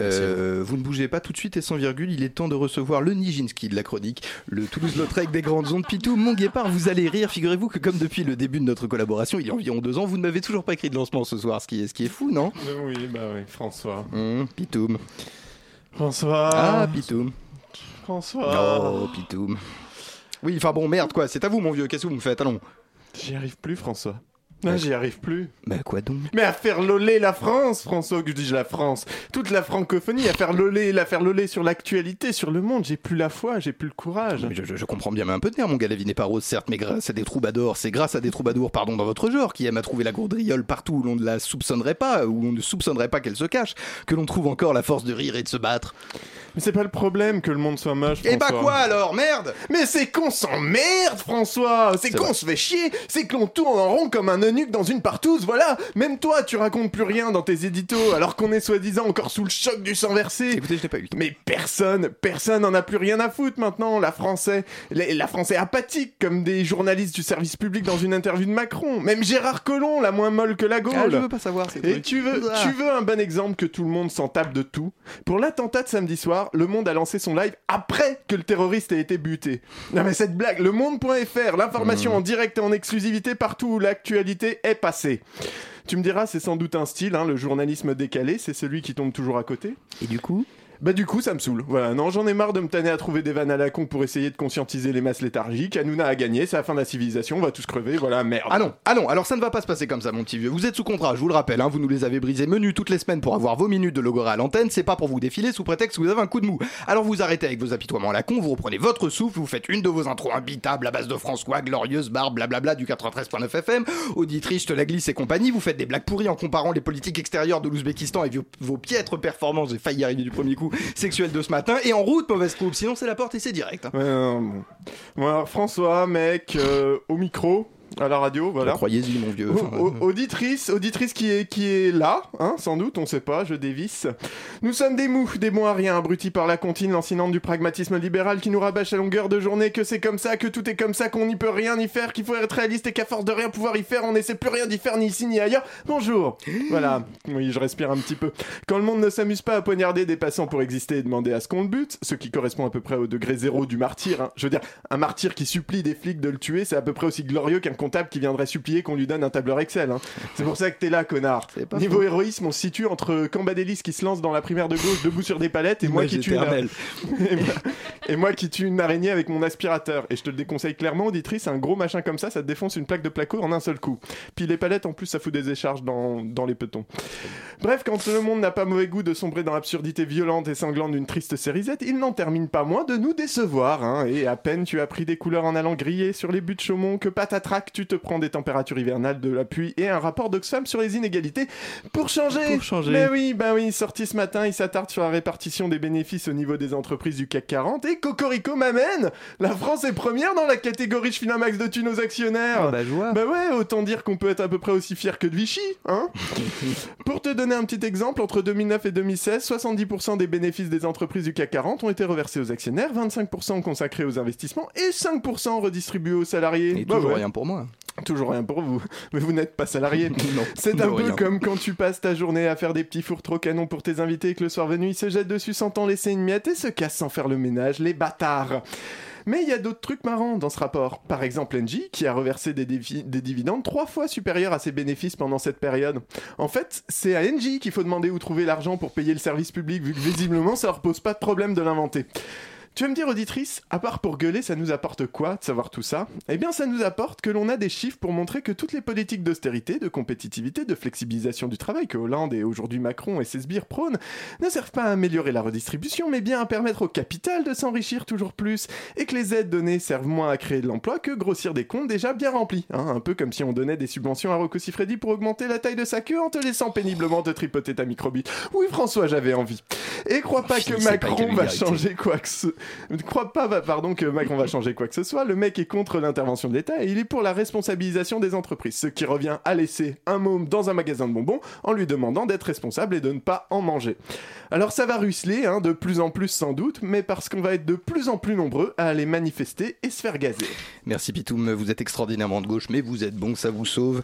Euh, vous ne bougez pas tout de suite et sans virgule, il est temps de recevoir le Nijinsky de la chronique, le Toulouse-Lautrec des grandes ondes. Pitou, mon guépard, vous allez rire. Figurez-vous que comme depuis le début de notre collaboration, il y a environ deux ans, vous ne m'avez toujours pas écrit de lancement ce soir, ce qui est, ce qui est fou, non? Oui, bah oui, François. Hum, Pitoum. François. Ah, Pitoum. François. Oh, Pitoum. Oui, enfin bon, merde, quoi, c'est à vous, mon vieux, qu'est-ce que vous me faites Allons. J'y arrive plus, François. Non, j'y arrive plus. Bah, quoi donc? Mais à faire loler la France, François, que je dis la France. Toute la francophonie, à faire loler, la faire loler sur l'actualité, sur le monde. J'ai plus la foi, j'ai plus le courage. Mais je, je- je comprends bien, mais un peu de nerf, mon gars, la vie n'est pas rose, certes, mais grâce à des troubadours, c'est grâce à des troubadours, pardon, dans votre genre, qui aiment à trouver la gourdriole partout où l'on ne la soupçonnerait pas, où on ne soupçonnerait pas qu'elle se cache, que l'on trouve encore la force de rire et de se battre. Mais c'est pas le problème que le monde soit moche, Et bah François. quoi alors, merde Mais c'est qu'on s'emmerde, François C'est qu'on se fait chier C'est que l'on tourne en rond comme un eunuque dans une partouze, voilà Même toi, tu racontes plus rien dans tes éditos, alors qu'on est soi-disant encore sous le choc du sang versé Écoutez, je n'ai pas eu mais personne, personne n'en a plus rien à foutre maintenant, la français. La, la français apathique, comme des journalistes du service public dans une interview de Macron. Même Gérard Collomb, la moins molle que la Gaule. Ah, je veux pas savoir, c'est Et tu veux, Ah. tu veux un bon exemple que tout le monde s'en tape de tout? Pour l'attentat de samedi soir, Le Monde a lancé son live après que le terroriste ait été buté. Non mais cette blague, le monde.fr, l'information en direct et en exclusivité partout où l'actualité est passée. Tu me diras, c'est sans doute un style, hein, le journalisme décalé, c'est celui qui tombe toujours à côté. Et du coup Bah du coup ça me saoule. Voilà, non j'en ai marre de me tanner à trouver des vannes à la con pour essayer de conscientiser les masses léthargiques. Hanouna a gagné, c'est la fin de la civilisation, on va tous crever, voilà, merde. Ah non, ah non, alors ça ne va pas se passer comme ça, mon petit vieux. Vous êtes sous contrat, je vous le rappelle, hein, vous nous les avez brisés menus toutes les semaines pour avoir vos minutes de logora à l'antenne, c'est pas pour vous défiler sous prétexte que vous avez un coup de mou. Alors vous arrêtez avec vos apitoiements à la con, vous reprenez votre souffle, vous faites une de vos intros imbitables à base de François, glorieuse, barbe, blablabla du 93.9 FM, auditrice, te la glisse et compagnie, vous faites des blagues pourries en comparant les politiques extérieures de l'Ouzbékistan et vos, piètres performances, j'ai failli arriver du premier coup, sexuelles de ce matin, et en route, mauvaise coupe, sinon c'est la porte et c'est direct. hein. Bon, alors, François, mec, euh, au micro, à la radio, voilà. Croyez-y, mon vieux. Enfin, au- auditrice, auditrice qui est, qui est là, hein, sans doute, on sait pas, je dévisse. Nous sommes des mous, des bons à rien, abrutis par la comptine lancinante du pragmatisme libéral qui nous rabâche à longueur de journée que c'est comme ça, que tout est comme ça, qu'on n'y peut rien y faire, qu'il faut être réaliste et qu'à force de rien pouvoir y faire, on n'essaie plus rien d'y faire ni ici ni ailleurs. Bonjour Voilà, oui, je respire un petit peu. Quand le monde ne s'amuse pas à poignarder des passants pour exister et demander à ce qu'on le bute, ce qui correspond à peu près au degré zéro du martyr, hein. je veux dire, un martyr qui supplie des flics de le tuer, c'est à peu près aussi glorieux qu'un comptable qui viendrait supplier qu'on lui donne un tableur Excel. hein. C'est pour ça que t'es là, connard. Niveau héroïsme, on se situe entre Cambadélis qui se lance dans la primaire de gauche debout sur des palettes et moi qui tue une... éternelle. et, moi, qui tue une araignée avec mon aspirateur. Et je te le déconseille clairement, auditrice, un gros machin comme ça, ça te défonce une plaque de placo en un seul coup. Puis les palettes, en plus, ça fout des écharges dans, dans les petons. Bref, quand le monde n'a pas mauvais goût de sombrer dans l'absurdité violente et sanglante d'une triste série Z, il n'en termine pas moins de nous décevoir. hein. Et à peine tu as pris des couleurs en allant griller sur les buts de Chaumont que patatrac, tu te prends des températures hivernales, de la pluie et un rapport d'Oxfam sur les inégalités pour changer. Pour changer. Mais oui, bah oui, sorti ce matin, il s'attarde sur la répartition des bénéfices au niveau des entreprises du CAC 40 et Cocorico m'amène La France est première dans la catégorie je file un max de thunes aux actionnaires? Ah bah, joie. bah ouais, autant dire qu'on peut être à peu près aussi fier que de Vichy, hein Pour te donner un petit exemple, entre 2009 et 2016, 70% des bénéfices des entreprises du CAC 40 ont été reversés aux actionnaires, 25% consacrés aux investissements et 5% redistribués aux salariés. Et Bah toujours ouais, rien pour moi. Toujours rien pour vous, mais vous n'êtes pas salarié. Non, C'est un peu rien. comme quand tu passes ta journée à faire des petits fours trop canons pour tes invités et que le soir venu ils se jettent dessus sans t'en laisser une miette et se cassent sans faire le ménage, les bâtards. Mais il y a d'autres trucs marrants dans ce rapport. Par exemple, Engie, qui a reversé des dividendes trois fois supérieurs à ses bénéfices pendant cette période. En fait, c'est à Engie qu'il faut demander où trouver l'argent pour payer le service public, vu que visiblement ça leur pose pas de problème de l'inventer. Tu vas me dire, auditrice, à part pour gueuler, ça nous apporte quoi de savoir tout ça? Eh bien, ça nous apporte que l'on a des chiffres pour montrer que toutes les politiques d'austérité, de compétitivité, de flexibilisation du travail que Hollande et aujourd'hui Macron et ses sbires prônent ne servent pas à améliorer la redistribution, mais bien à permettre au capital de s'enrichir toujours plus, et que les aides données servent moins à créer de l'emploi que grossir des comptes déjà bien remplis. hein. un peu comme si on donnait des subventions à Rocco Siffredi pour augmenter la taille de sa queue en te laissant péniblement te tripoter ta microbite. Oui, François, j'avais envie. Et crois pas que Macron va changer quoi que ce... Ne crois pas, pardon, que Macron va changer quoi que ce soit. Le mec est contre l'intervention de l'État et il est pour la responsabilisation des entreprises, ce qui revient à laisser un môme dans un magasin de bonbons en lui demandant d'être responsable et de ne pas en manger. Alors ça va ruisseler, hein, de plus en plus sans doute, mais parce qu'on va être de plus en plus nombreux à aller manifester et se faire gazer. Merci Pitoum, vous êtes extraordinairement de gauche, mais vous êtes bon, ça vous sauve.